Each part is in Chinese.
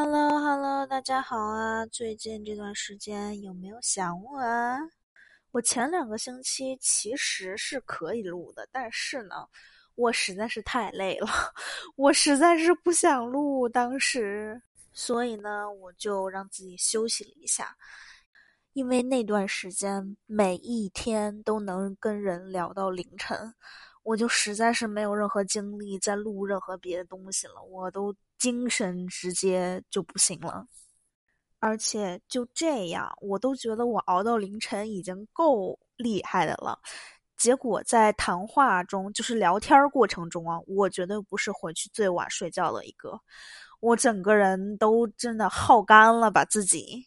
Hello Hello，大家好啊！最近这段时间有没有想我啊？我前两个星期其实是可以录的，但是呢，我实在是太累了，我实在是不想录。当时，所以呢，我就让自己休息了一下。因为那段时间每一天都能跟人聊到凌晨，我就实在是没有任何精力再录任何别的东西了，我都。精神直接就不行了，而且就这样，我都觉得我熬到凌晨已经够厉害的了。结果在谈话中，就是聊天过程中啊，我绝对不是回去最晚睡觉的一个，我整个人都真的耗干了吧自己。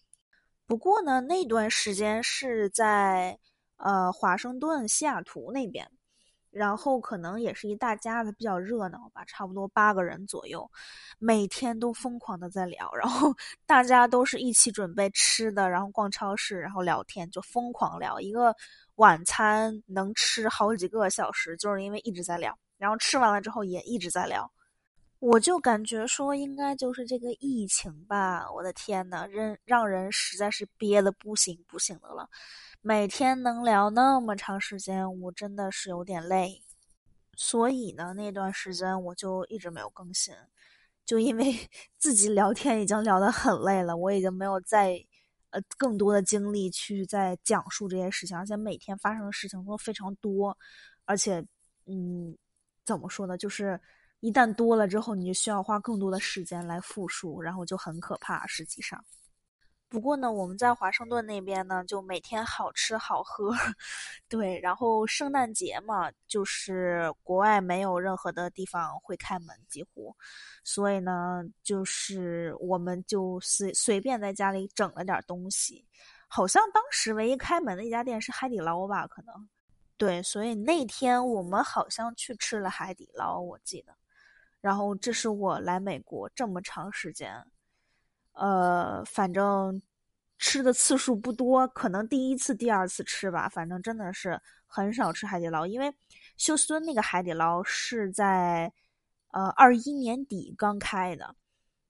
不过呢，那段时间是在呃华盛顿、西雅图那边。然后可能也是一大家子比较热闹吧，差不多八个人左右，每天都疯狂的在聊，然后 大家都是一起准备吃的，然后逛超市，然后聊天，就疯狂聊。一个晚餐能吃好几个小时，就是因为一直在聊，然后吃完了之后也一直在聊。我就感觉说应该就是这个疫情吧，我的天呐，人让人实在是憋得不行不行的了。每天能聊那么长时间，我真的是有点累，所以呢，那段时间我就一直没有更新，就因为 自己聊天已经聊得很累了，我已经没有再呃更多的精力去再讲述这些事情，而且每天发生的事情都非常多，而且嗯，怎么说呢，就是一旦多了之后，你就需要花更多的时间来复述，然后就很可怕，实际上。不过呢，我们在华盛顿那边呢，就每天好吃好喝，对。然后圣诞节嘛，就是国外没有任何的地方会开门，几乎，所以呢，就是我们就随随便在家里整了点东西。好像当时唯一开门的一家店是海底捞吧，可能。对，所以那天我们好像去吃了海底捞，我记得。然后这是我来美国这么长时间。呃，反正吃的次数不多，可能第一次、第二次吃吧。反正真的是很少吃海底捞，因为休斯敦那个海底捞是在呃二一年底刚开的，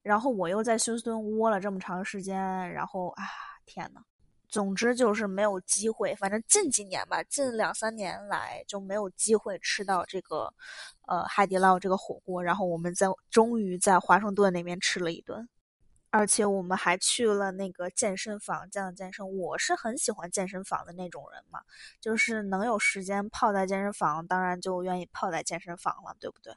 然后我又在休斯敦窝了这么长时间，然后啊天呐，总之就是没有机会。反正近几年吧，近两三年来就没有机会吃到这个呃海底捞这个火锅。然后我们在终于在华盛顿那边吃了一顿。而且我们还去了那个健身房，健了健身。我是很喜欢健身房的那种人嘛，就是能有时间泡在健身房，当然就愿意泡在健身房了，对不对？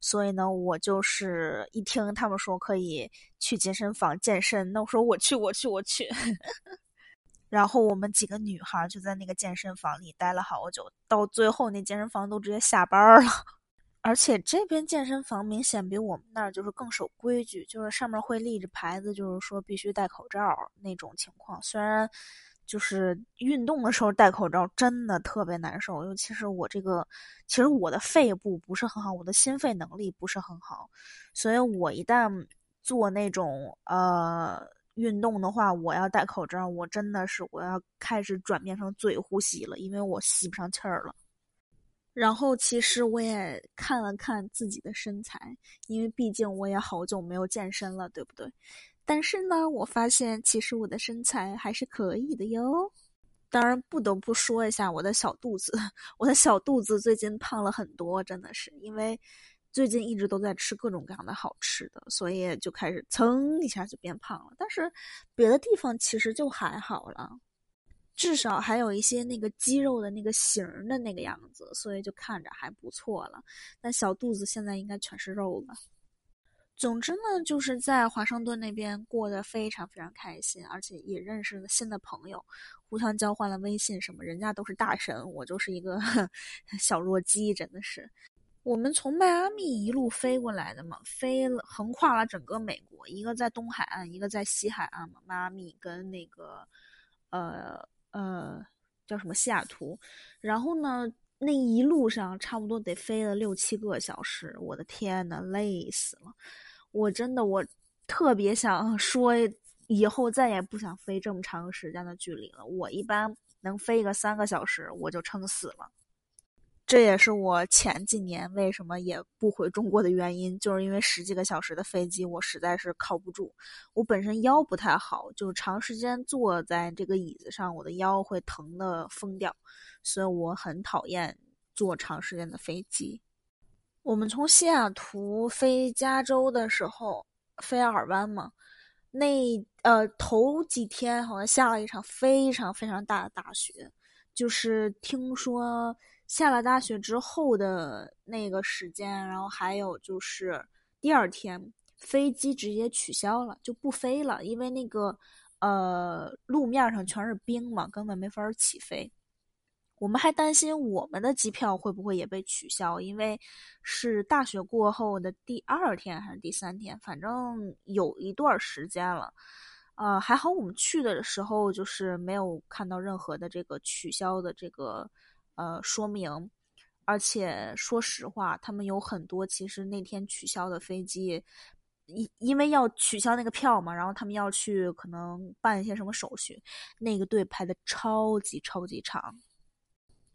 所以呢，我就是一听他们说可以去健身房健身，那我说我去，我去，我去。然后我们几个女孩就在那个健身房里待了好久，到最后那健身房都直接下班了。而且这边健身房明显比我们那儿就是更守规矩，就是上面会立着牌子，就是说必须戴口罩那种情况。虽然就是运动的时候戴口罩真的特别难受，尤其是我这个，其实我的肺部不是很好，我的心肺能力不是很好，所以我一旦做那种呃运动的话，我要戴口罩，我真的是我要开始转变成嘴呼吸了，因为我吸不上气儿了。然后其实我也看了看自己的身材，因为毕竟我也好久没有健身了，对不对？但是呢，我发现其实我的身材还是可以的哟。当然不得不说一下我的小肚子，我的小肚子最近胖了很多，真的是因为最近一直都在吃各种各样的好吃的，所以就开始噌一下就变胖了。但是别的地方其实就还好了。至少还有一些那个肌肉的那个型的那个样子，所以就看着还不错了。但小肚子现在应该全是肉了。总之呢，就是在华盛顿那边过得非常非常开心，而且也认识了新的朋友，互相交换了微信什么。人家都是大神，我就是一个 小弱鸡，真的是。我们从迈阿密一路飞过来的嘛，飞了横跨了整个美国，一个在东海岸，一个在西海岸嘛。迈阿密跟那个呃。呃，叫什么西雅图？然后呢，那一路上差不多得飞了六七个小时，我的天呐，累死了！我真的，我特别想说，以后再也不想飞这么长时间的距离了。我一般能飞个三个小时，我就撑死了。这也是我前几年为什么也不回中国的原因，就是因为十几个小时的飞机，我实在是靠不住。我本身腰不太好，就是长时间坐在这个椅子上，我的腰会疼的疯掉，所以我很讨厌坐长时间的飞机。我们从西雅图飞加州的时候，飞尔湾嘛，那呃头几天好像下了一场非常非常大的大雪，就是听说。下了大雪之后的那个时间，然后还有就是第二天飞机直接取消了，就不飞了，因为那个呃路面上全是冰嘛，根本没法起飞。我们还担心我们的机票会不会也被取消，因为是大雪过后的第二天还是第三天，反正有一段时间了。呃，还好我们去的时候就是没有看到任何的这个取消的这个。呃，说明，而且说实话，他们有很多其实那天取消的飞机，因因为要取消那个票嘛，然后他们要去可能办一些什么手续，那个队排的超级超级长。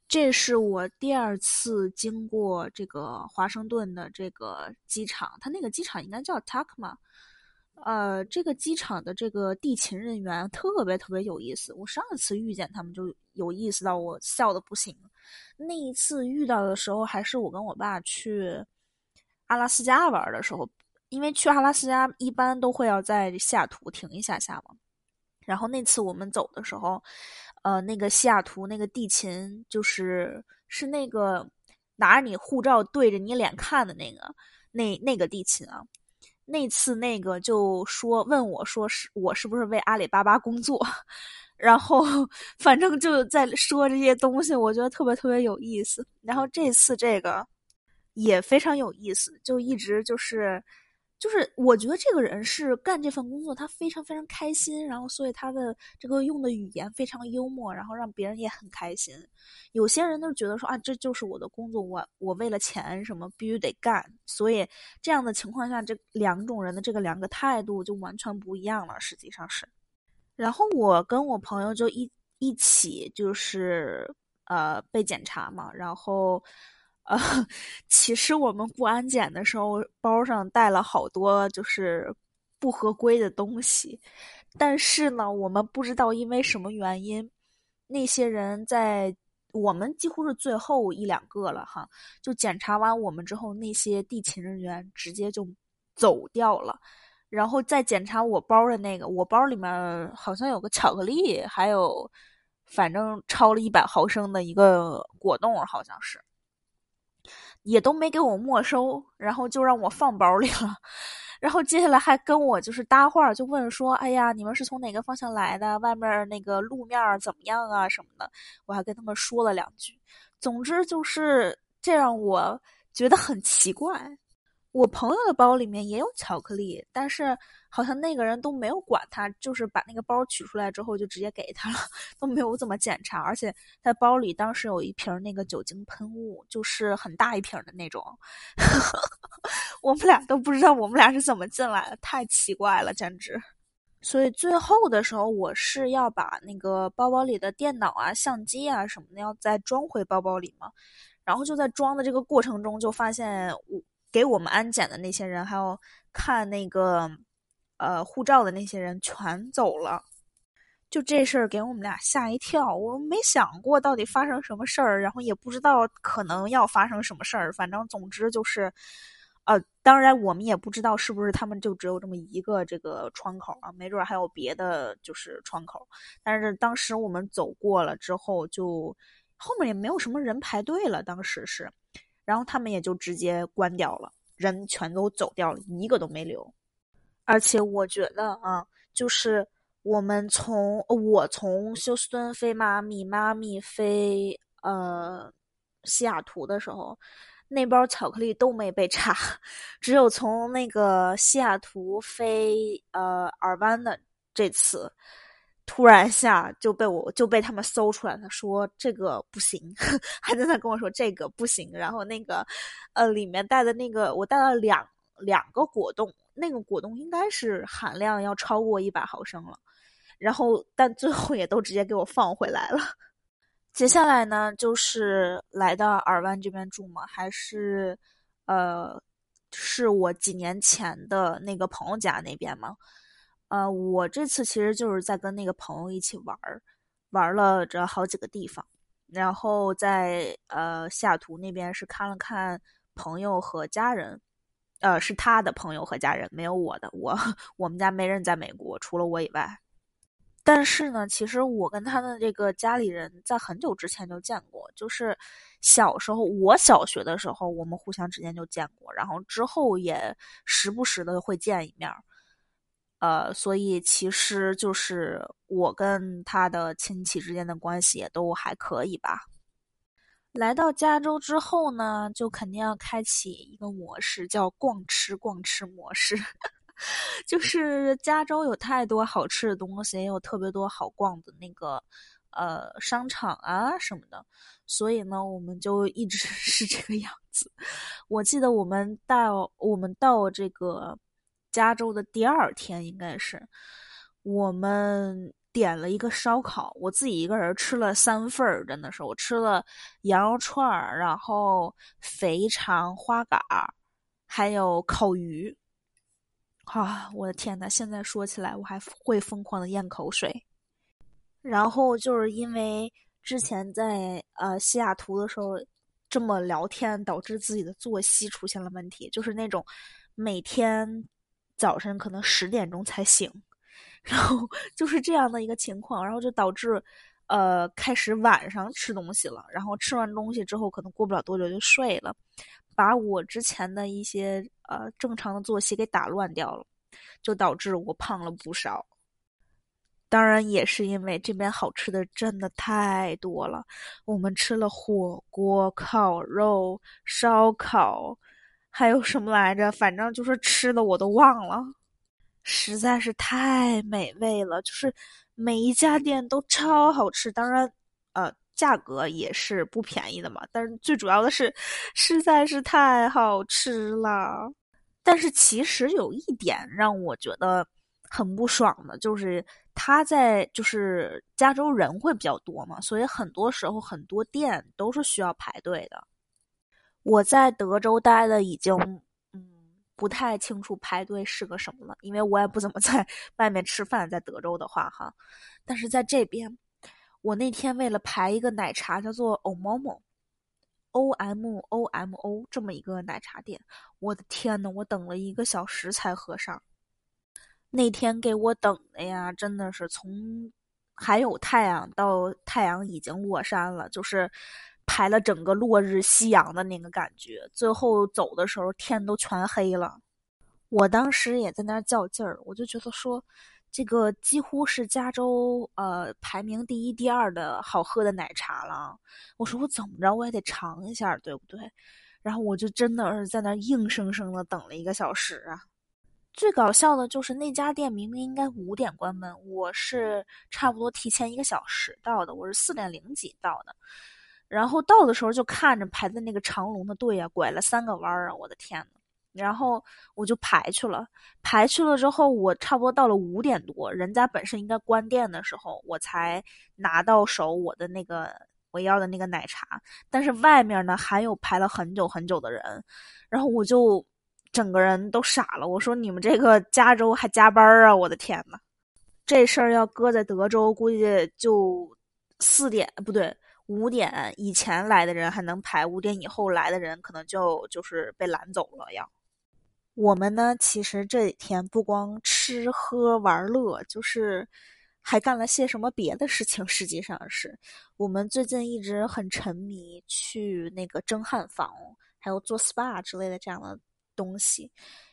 这是我第二次经过这个华盛顿的这个机场，它那个机场应该叫 Tacoma。呃，这个机场的这个地勤人员特别特别有意思。我上一次遇见他们就有意思到我笑的不行。那一次遇到的时候，还是我跟我爸去阿拉斯加玩的时候，因为去阿拉斯加一般都会要在西雅图停一下下嘛。然后那次我们走的时候，呃，那个西雅图那个地勤就是是那个拿着你护照对着你脸看的那个那那个地勤啊。那次那个就说问我说是我是不是为阿里巴巴工作，然后反正就在说这些东西，我觉得特别特别有意思。然后这次这个也非常有意思，就一直就是。就是我觉得这个人是干这份工作，他非常非常开心，然后所以他的这个用的语言非常幽默，然后让别人也很开心。有些人都觉得说啊，这就是我的工作，我我为了钱什么必须得干，所以这样的情况下，这两种人的这个两个态度就完全不一样了。实际上是，然后我跟我朋友就一一起就是呃被检查嘛，然后。呃，其实我们过安检的时候，包上带了好多就是不合规的东西，但是呢，我们不知道因为什么原因，那些人在我们几乎是最后一两个了哈，就检查完我们之后，那些地勤人员直接就走掉了，然后再检查我包的那个，我包里面好像有个巧克力，还有反正超了一百毫升的一个果冻，好像是。也都没给我没收，然后就让我放包里了，然后接下来还跟我就是搭话，就问说：“哎呀，你们是从哪个方向来的？外面那个路面怎么样啊？什么的？”我还跟他们说了两句。总之就是这让我觉得很奇怪。我朋友的包里面也有巧克力，但是好像那个人都没有管他，就是把那个包取出来之后就直接给他了，都没有怎么检查。而且他包里当时有一瓶那个酒精喷雾，就是很大一瓶的那种。我们俩都不知道我们俩是怎么进来的，太奇怪了，简直。所以最后的时候，我是要把那个包包里的电脑啊、相机啊什么的要再装回包包里嘛。然后就在装的这个过程中，就发现我。给我们安检的那些人，还有看那个呃护照的那些人全走了，就这事儿给我们俩吓一跳。我没想过到底发生什么事儿，然后也不知道可能要发生什么事儿。反正总之就是，呃，当然我们也不知道是不是他们就只有这么一个这个窗口啊，没准还有别的就是窗口。但是当时我们走过了之后，就后面也没有什么人排队了。当时是。然后他们也就直接关掉了，人全都走掉了，一个都没留。而且我觉得啊，就是我们从我从休斯顿飞妈咪，妈咪飞呃西雅图的时候，那包巧克力都没被查，只有从那个西雅图飞呃尔湾的这次。突然下就被我就被他们搜出来他，说这个不行，还在那跟我说这个不行。然后那个，呃，里面带的那个我带了两两个果冻，那个果冻应该是含量要超过一百毫升了。然后但最后也都直接给我放回来了。接下来呢，就是来到尔湾这边住嘛，还是呃，是我几年前的那个朋友家那边嘛。呃，我这次其实就是在跟那个朋友一起玩儿，玩了这好几个地方，然后在呃西雅图那边是看了看朋友和家人，呃，是他的朋友和家人，没有我的，我 我们家没人在美国，除了我以外。但是呢，其实我跟他的这个家里人在很久之前就见过，就是小时候我小学的时候，我们互相之间就见过，然后之后也时不时的会见一面呃，所以其实就是我跟他的亲戚之间的关系也都还可以吧。来到加州之后呢，就肯定要开启一个模式，叫逛吃逛吃模式。就是加州有太多好吃的东西，也有特别多好逛的那个呃商场啊什么的，所以呢，我们就一直 是这个样子。我记得我们到我们到这个加州的第二天，应该是我们点了一个烧烤，我自己一个人吃了三份儿，真的是我吃了羊肉串儿，然后肥肠、花蛤，还有烤鱼。啊，我的天呐！现在说起来，我还会疯狂的咽口水。然后就是因为之前在呃西雅图的时候这么聊天，导致自己的作息出现了问题，就是那种每天早晨可能十点钟才醒，然后就是这样的一个情况，然后就导致呃开始晚上吃东西了，然后吃完东西之后，可能过不了多久就睡了。把我之前的一些呃正常的作息给打乱掉了，就导致我胖了不少。当然也是因为这边好吃的真的太多了，我们吃了火锅、烤肉、烧烤，还有什么来着？反正就是吃的我都忘了，实在是太美味了。就是每一家店都超好吃，当然呃。价格也是不便宜的嘛，但是最主要的是，实在是太好吃了。但是其实有一点让我觉得很不爽的，就是他在就是加州人会比较多嘛，所以很多时候很多店都是需要排队的。我在德州待的已经不太清楚排队是个什么了，因为我也不怎么 在外面吃饭，在德州的话哈，但是在这边。我那天为了排一个奶茶，叫做 Omomo，O M O M O 这么一个奶茶店，我的天呐，我等了一个小时才喝上。那天给我等的呀，真的是从还有太阳到太阳已经落山了，就是排了整个落日夕阳的那个感觉。最后走的时候，天都全黑了。我当时也在那儿较劲儿，我就觉得说。这个几乎是加州呃排名第一、第二的好喝的奶茶了。我说我怎么着我也得尝一下，对不对？然后我就真的是在那硬生生的等了一个小时啊。最搞笑的就是那家店明明应该五点关门，我是差不多提前一个小时到的，我是四点零几到的。然后到的时候就看着排的那个长龙的队啊，拐了三个弯儿啊，我的天呐！然后我就排去了，排去了之后，我差不多到了五点多，人家本身应该关店的时候，我才拿到手我的那个我要的那个奶茶。但是外面呢还有排了很久很久的人，然后我就整个人都傻了。我说：“你们这个加州还加班啊？我的天呐！这事儿要搁在德州，估计就四点不对，五点以前来的人还能排，五点以后来的人可能就就是被拦走了要。”我们呢，其实这几天不光吃喝玩乐，就是还干了些什么别的事情。实际上是我们最近一直很沉迷去那个蒸汉房，还有做 SPA 之类的这样的东西。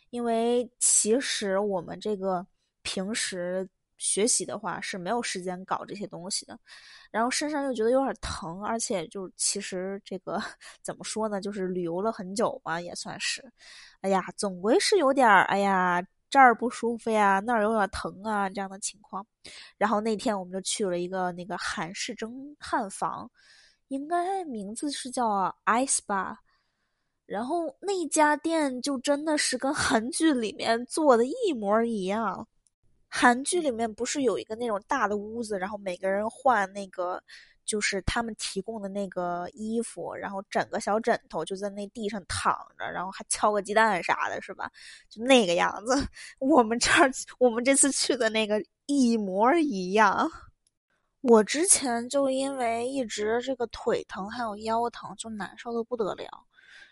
因为其实我们这个平时学习的话是没有时间搞这些东西的，然后身上又觉得有点疼，而且就其实这个 怎么说呢，就是旅游了很久吧，也算是。哎呀，总归是有点儿，哎呀，这儿不舒服呀，那儿有点疼啊，这样的情况。然后那天我们就去了一个那个韩式蒸汉房，应该名字是叫 Ice Bar。然后那家店就真的是跟韩剧里面做的一模一样。韩剧里面不是有一个那种大的屋子，然后每个人换那个。就是他们提供的那个衣服，然后整个小枕头就在那地上躺着，然后还敲个鸡蛋啥的，是吧？就那个样子。我们这儿我们这次去的那个一模一样。我之前就因为一直这个腿疼还有腰疼，就难受的不得了。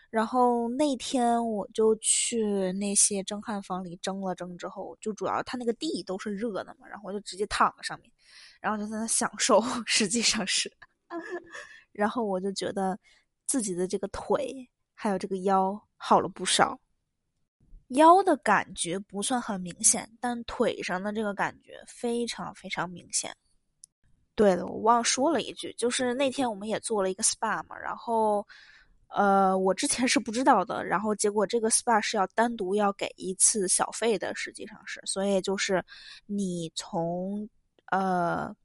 然后那天我就去那些蒸汗房里蒸了蒸之后，就主要它那个地都是热的嘛，然后我就直接躺在上面，然后就在那享受。实际上是，然后我就觉得自己的这个腿还有这个腰好了不少。腰的感觉不算很明显，但腿上的这个感觉非常非常明显。对了，我忘说了一句，就是那天我们也做了一个 SPA 嘛，然后。呃，我之前是不知道的，然后结果这个 SPA 是要单独要给一次小费的，实际上是，所以就是你从呃，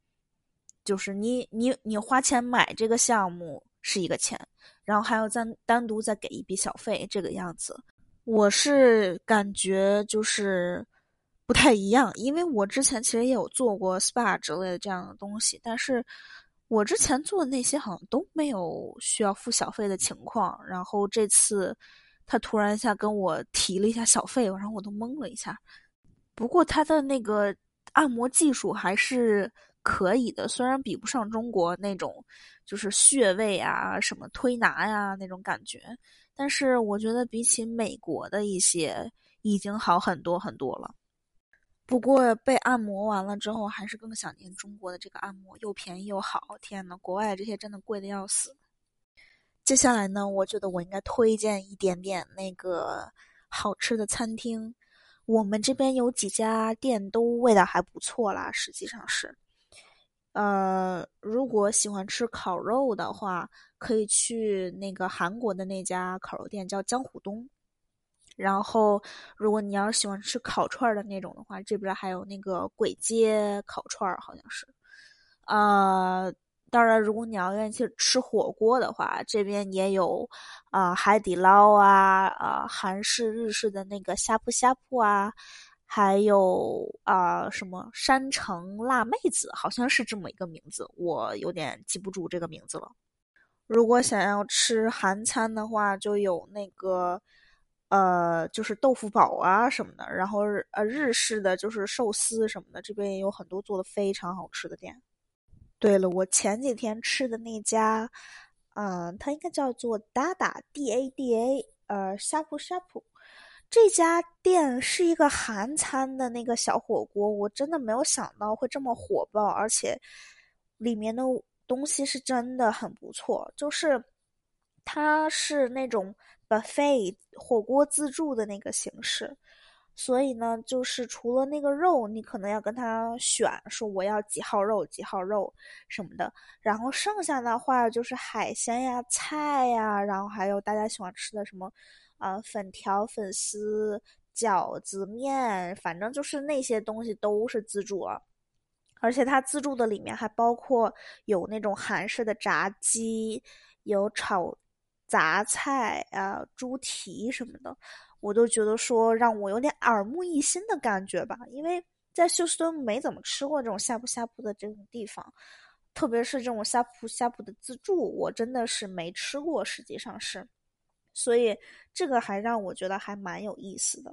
就是你你你花钱买这个项目是一个钱，然后还要再单独再给一笔小费，这个样子。我是感觉就是不太一样，因为我之前其实也有做过 SPA 之类的这样的东西，但是。我之前做的那些好像都没有需要付小费的情况，然后这次他突然一下跟我提了一下小费，然后我都懵了一下。不过他的那个按摩技术还是可以的，虽然比不上中国那种就是穴位啊、什么推拿呀那种感觉，但是我觉得比起美国的一些已经好很多很多了。不过被按摩完了之后，还是更想念中国的这个按摩，又便宜又好。天呐，国外这些真的贵的要死。接下来呢，我觉得我应该推荐一点点那个好吃的餐厅。我们这边有几家店都味道还不错啦，实际上是。呃，如果喜欢吃烤肉的话，可以去那个韩国的那家烤肉店，叫江湖东。然后，如果你要是喜欢吃烤串的那种的话，这边还有那个簋街烤串好像是。啊，当然，如果你要愿意去吃火锅的话，这边也有啊，海底捞啊，啊，韩式、日式的那个呷哺呷哺啊，还有啊，什么山城辣妹子，好像是这么一个名字，我有点记不住这个名字了。如果想要吃韩餐的话，就有那个。呃，就是豆腐煲啊什么的，然后呃日式的就是寿司什么的，这边也有很多做的非常好吃的店。对了，我前几天吃的那家，嗯，它应该叫做达达 D A D A，呃，呷哺呷哺，这家店是一个韩餐的那个小火锅，我真的没有想到会这么火爆，而且里面的东西是真的很不错，就是它是那种。费火锅自助的那个形式，所以呢，就是除了那个肉，你可能要跟他选，说我要几号肉、几号肉什么的，然后剩下的话就是海鲜呀、菜呀，然后还有大家喜欢吃的什么，啊，粉条、粉丝、饺子面，反正就是那些东西都是自助啊，而且它自助的里面还包括有那种韩式的炸鸡，有炒。杂菜啊，猪蹄什么的，我都觉得说让我有点耳目一新的感觉吧。因为在休斯顿没怎么吃过这种呷哺呷哺的这种地方，特别是这种呷哺呷哺的自助，我真的是没吃过。实际上是，所以这个还让我觉得还蛮有意思的。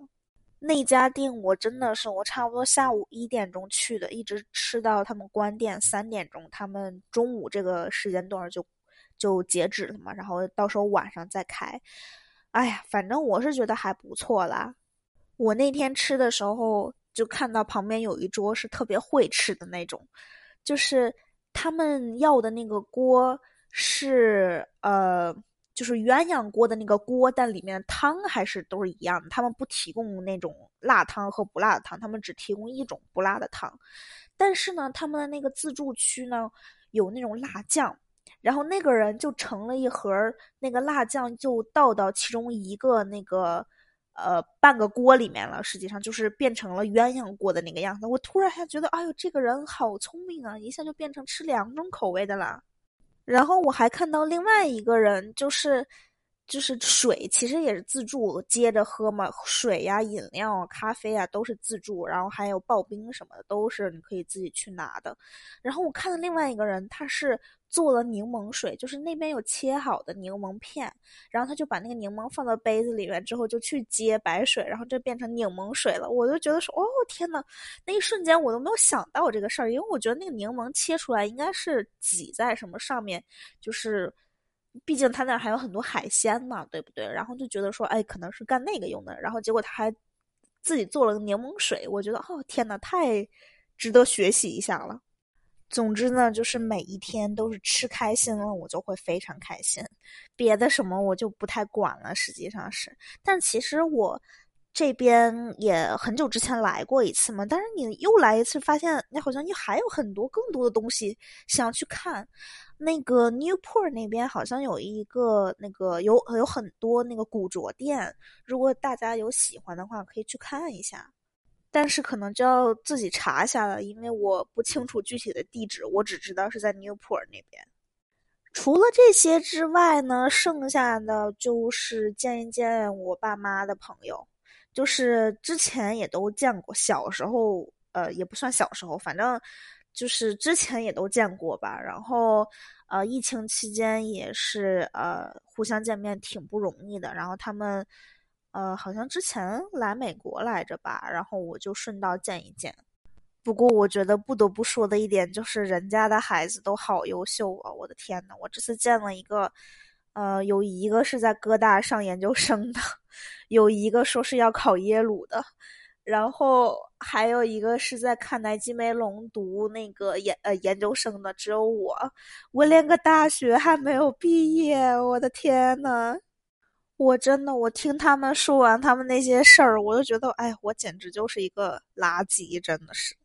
那家店我真的是我差不多下午一点钟去的，一直吃到他们关店三点钟，他们中午这个时间段就。就截止了嘛，然后到时候晚上再开。哎呀，反正我是觉得还不错啦。我那天吃的时候，就看到旁边有一桌是特别会吃的那种，就是他们要的那个锅是呃，就是鸳鸯锅的那个锅，但里面汤还是都是一样的。他们不提供那种辣汤和不辣的汤，他们只提供一种不辣的汤。但是呢，他们的那个自助区呢，有那种辣酱。然后那个人就盛了一盒那个辣酱，就倒到其中一个那个呃半个锅里面了。实际上就是变成了鸳鸯锅的那个样子。我突然还觉得，哎呦，这个人好聪明啊！一下就变成吃两种口味的了。然后我还看到另外一个人，就是就是水，其实也是自助接着喝嘛，水呀、饮料、咖啡啊都是自助，然后还有刨冰什么的都是你可以自己去拿的。然后我看到另外一个人，他是做了柠檬水，就是那边有切好的柠檬片，然后他就把那个柠檬放到杯子里面之后，就去接白水，然后就变成柠檬水了。我就觉得说，哦天呐，那一瞬间我都没有想到这个事儿，因为我觉得那个柠檬切出来应该是挤在什么上面，就是。毕竟他那还有很多海鲜嘛，对不对？然后就觉得说，哎，可能是干那个用的。然后结果他还自己做了个柠檬水，我觉得，哦，天呐，太值得学习一下了。总之呢，就是每一天都是吃开心了，我就会非常开心。别的什么我就不太管了，实际上是。但其实我。这边也很久之前来过一次嘛，但是你又来一次，发现你好像又还有很多更多的东西想要去看。那个 Newport 那边好像有一个那个有有很多那个古着店，如果大家有喜欢的话，可以去看一下。但是可能就要自己查一下了，因为我不清楚具体的地址，我只知道是在 Newport 那边。除了这些之外呢，剩下的就是见一见我爸妈的朋友。就是之前也都见过，小时候，呃，也不算小时候，反正就是之前也都见过吧。然后，呃，疫情期间也是，呃，互相见面挺不容易的。然后他们，呃，好像之前来美国来着吧，然后我就顺道见一见。不过我觉得不得不说的一点就是，人家的孩子都好优秀啊！我的天呐，我这次见了一个。呃，有一个是在哥大上研究生的，有一个说是要考耶鲁的，然后还有一个是在卡耐基梅隆读那个研呃研究生的。只有我，我连个大学还没有毕业，我的天呐！我真的，我听他们说完他们那些事儿，我就觉得，哎，我简直就是一个垃圾，真的是。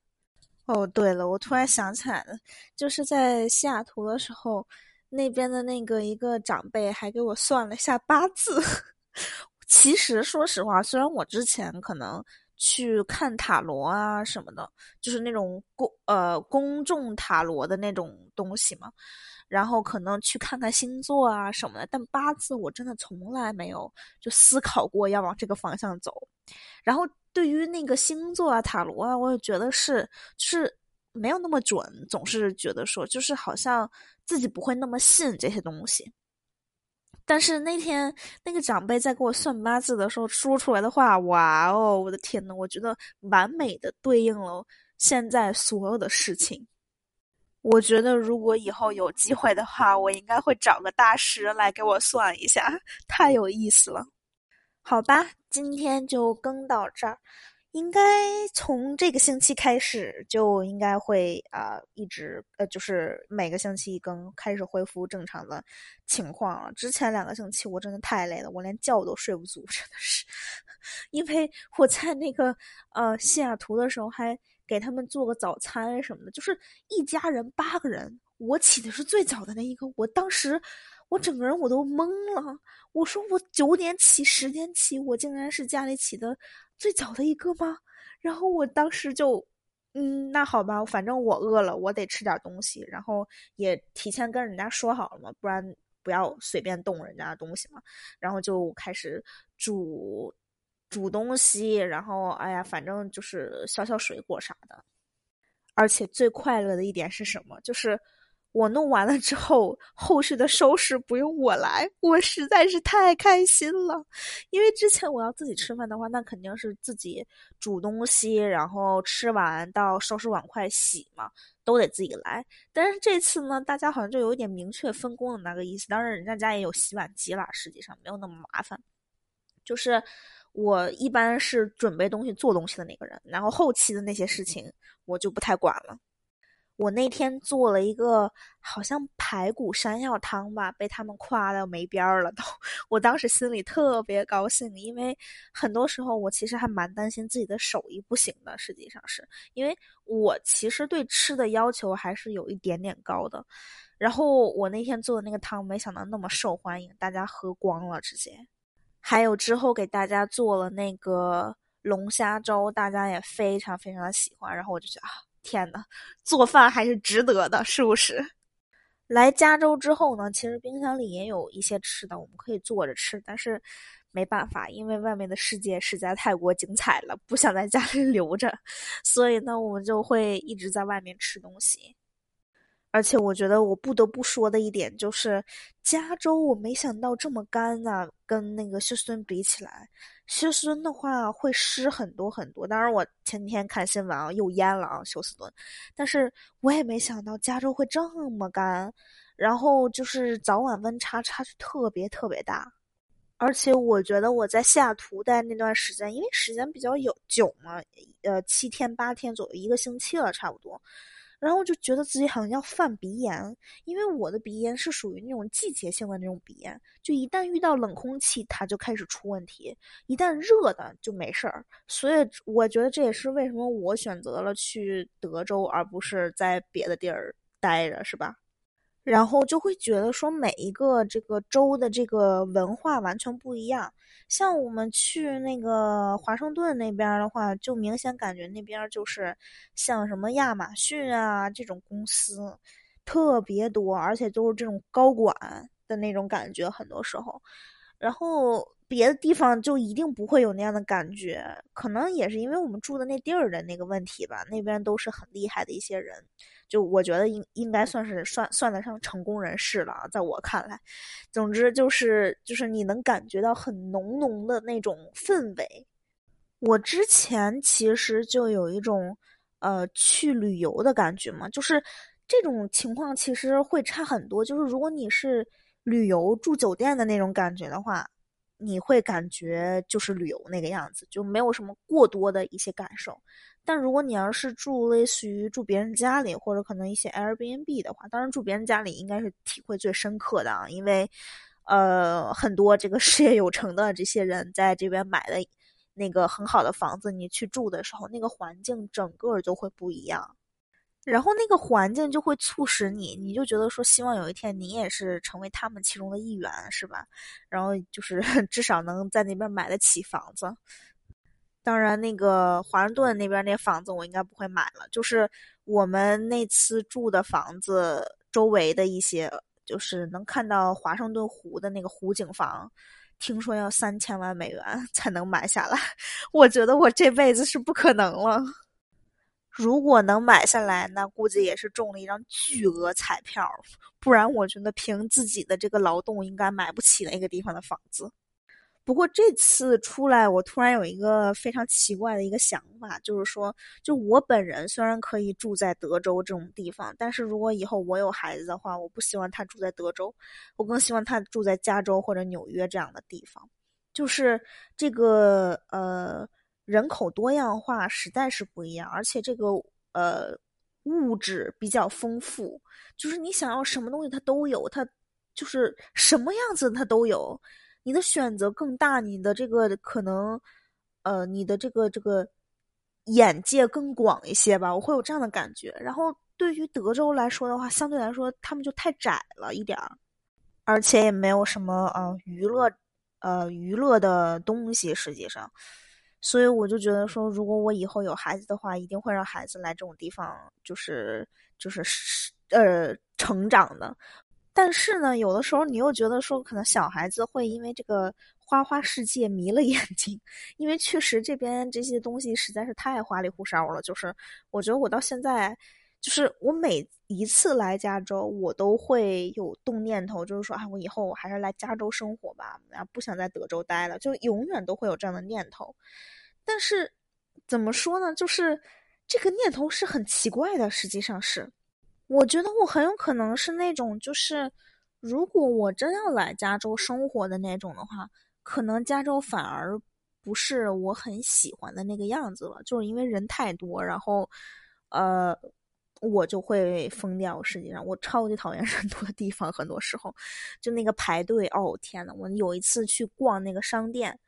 哦，对了，我突然想起来了，就是在西雅图的时候。那边的那个一个长辈还给我算了一下八字。其实说实话，虽然我之前可能去看塔罗啊什么的，就是那种公呃公众塔罗的那种东西嘛，然后可能去看看星座啊什么的，但八字我真的从来没有就思考过要往这个方向走。然后对于那个星座啊塔罗啊，我也觉得是就是。没有那么准，总是觉得说，就是好像自己不会那么信这些东西。但是那天那个长辈在给我算八字的时候说出来的话，哇哦，我的天呐，我觉得完美的对应了现在所有的事情。我觉得如果以后有机会的话，我应该会找个大师来给我算一下，太有意思了。好吧，今天就更到这儿。应该从这个星期开始就应该会啊，一直呃，就是每个星期一更，开始恢复正常的情况了。之前两个星期我真的太累了，我连觉都睡不足，真的是。因为我在那个呃西雅图的时候还给他们做个早餐什么的，就是一家人八个人，我起的是最早的那一个，我当时我整个人我都懵了，我说我九点起，十点起，我竟然是家里起的。最早的一个吗？然后我当时就，嗯，那好吧，反正我饿了，我得吃点东西。然后也提前跟人家说好了嘛，不然不要随便动人家的东西嘛。然后就开始煮煮东西，然后哎呀，反正就是削削水果啥的。而且最快乐的一点是什么？就是。我弄完了之后，后续的收拾不用我来，我实在是太开心了。因为之前我要自己吃饭的话，那肯定是自己煮东西，然后吃完到收拾碗筷、洗嘛，都得自己来。但是这次呢，大家好像就有一点明确分工的那个意思。当然，人家家也有洗碗机啦，实际上没有那么麻烦。就是我一般是准备东西、做东西的那个人，然后后期的那些事情我就不太管了。我那天做了一个好像排骨山药汤吧，被他们夸的没边儿了都。我当时心里特别高兴，因为很多时候我其实还蛮担心自己的手艺不行的。实际上是因为我其实对吃的要求还是有一点点高的。然后我那天做的那个汤，没想到那么受欢迎，大家喝光了直接。还有之后给大家做了那个龙虾粥，大家也非常非常的喜欢。然后我就觉得啊。天呐，做饭还是值得的，是不是？来加州之后呢，其实冰箱里也有一些吃的，我们可以做着吃，但是没办法，因为外面的世界实在太过精彩了，不想在家里 留着，所以呢，我们就会一直在外面吃东西。而且我觉得我不得不说的一点就是，加州我没想到这么干啊，跟那个休斯顿比起来，休斯顿的话会湿很多很多。当然我前天看新闻啊，又淹了啊休斯顿，但是我也没想到加州会这么干，然后就是早晚温差差距特别特别大。而且我觉得我在西雅图待那段时间，因为时间比较有久嘛，呃七天八天左右，一个星期了差不多。然后就觉得自己好像要犯鼻炎，因为我的鼻炎是属于那种季节性的那种鼻炎，就一旦遇到冷空气，它就开始出问题；一旦热的就没事儿。所以我觉得这也是为什么我选择了去德州，而不是在别的地儿待着，是吧？然后就会觉得说每一个这个州的这个文化完全不一样。像我们去那个华盛顿那边的话，就明显感觉那边就是像什么亚马逊啊这种公司特别多，而且都是这种高管的那种感觉，很多时候。然后别的地方就一定不会有那样的感觉，可能也是因为我们住的那地儿的那个问题吧。那边都是很厉害的一些人。就我觉得应应该算是算算得上成功人士了，在我看来，总之就是就是你能感觉到很浓浓的那种氛围。我之前其实就有一种呃去旅游的感觉嘛，就是这种情况其实会差很多。就是如果你是旅游住酒店的那种感觉的话。你会感觉就是旅游那个样子，就没有什么过多的一些感受。但如果你要是住类似于住别人家里，或者可能一些 Airbnb 的话，当然住别人家里应该是体会最深刻的啊，因为，呃，很多这个 事业有成的这些人在这边买的那个很好的房子，你去住的时候，那个环境整个就会不一样。然后那个环境就会促使你，你就觉得说，希望有一天你也是成为他们其中的一员，是吧？然后就是 至少能在那边买得起房子。当然，那个华盛顿那边那房子我应该不会买了。就是我们那次住的房子周围的一些，就是能看到华盛顿湖的那个湖景房，听说要三千万美元 才能买下来。我觉得我这辈子是不可能了。如果能买下来，那估计也是中了一张巨额彩票，不然我觉得凭自己的这个劳动，应该买不起那个地方的房子。不过这次出来，我突然有一个非常奇怪的一个想法，就是说，就我本人虽然可以住在德州这种地方，但是如果以后我有孩子的话，我不希望他住在德州，我更希望他住在加州或者纽约这样的地方，就是这个呃。人口多样化实在是不一样，而且这个呃物质比较丰富，就是你想要什么东西它都有，它就是什么样子它都有，你的选择更大，你的这个可能呃你的这个这个眼界更广一些吧，我会有这样的感觉。然后对于德州来说的话，相对来说他们就太窄了一点儿，而且也没有什么呃娱乐呃娱乐的东西，实际上。所以我就觉得说，如果我以后有孩子的话，一定会让孩子来这种地方，就是就是呃成长的。但是呢，有的时候你又觉得说，可能小孩子会因为这个花花世界迷了 眼睛，因为确实这边这些东西实在是太花里胡哨了。就是我觉得我到现在，就是我每一次来加州，我都会有动念头，就是说啊，我以后我还是来加州生活吧，然后不想在德州待了，就永远都会有这样的念头。但是，怎么说呢？就是这个念头是很奇怪的。实际上是，我觉得我很有可能是那种，就是如果我真要来加州生活的那种的话，可能加州反而不是我很喜欢的那个样子了。就是因为人太多，然后，呃，我就会疯掉。实际上，我超级讨厌 人多的地方。很多时候，就那个排队，哦天呐，我有一次去逛那个商店。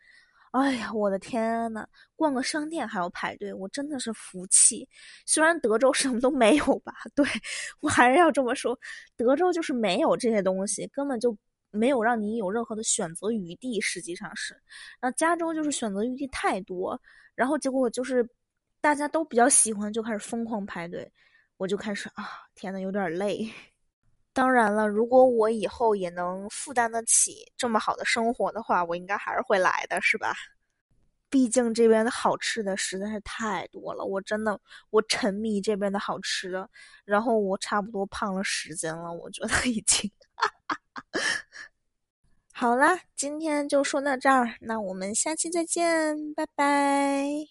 哎呀，我的天呐，逛个商店还要排队，我真的是服气。虽然德州 什么都没有吧，对我还是要这么说，德州就是没有这些东西，根本就没有让你有任何的选择余地。实际上是，那加州就是选择余地太多，然后结果就是大家都比较喜欢，就开始疯狂排队，我就开始啊，天呐，有点累。当然了，如果我以后也能负担得起这么好的生活的话，我应该还是会来的，是吧？毕竟这边的好吃的实在是太多了，我真的我沉迷这边的好吃的，然后我差不多胖了十斤了，我觉得已经。好啦，今天就说到这儿，那我们下期再见，拜拜。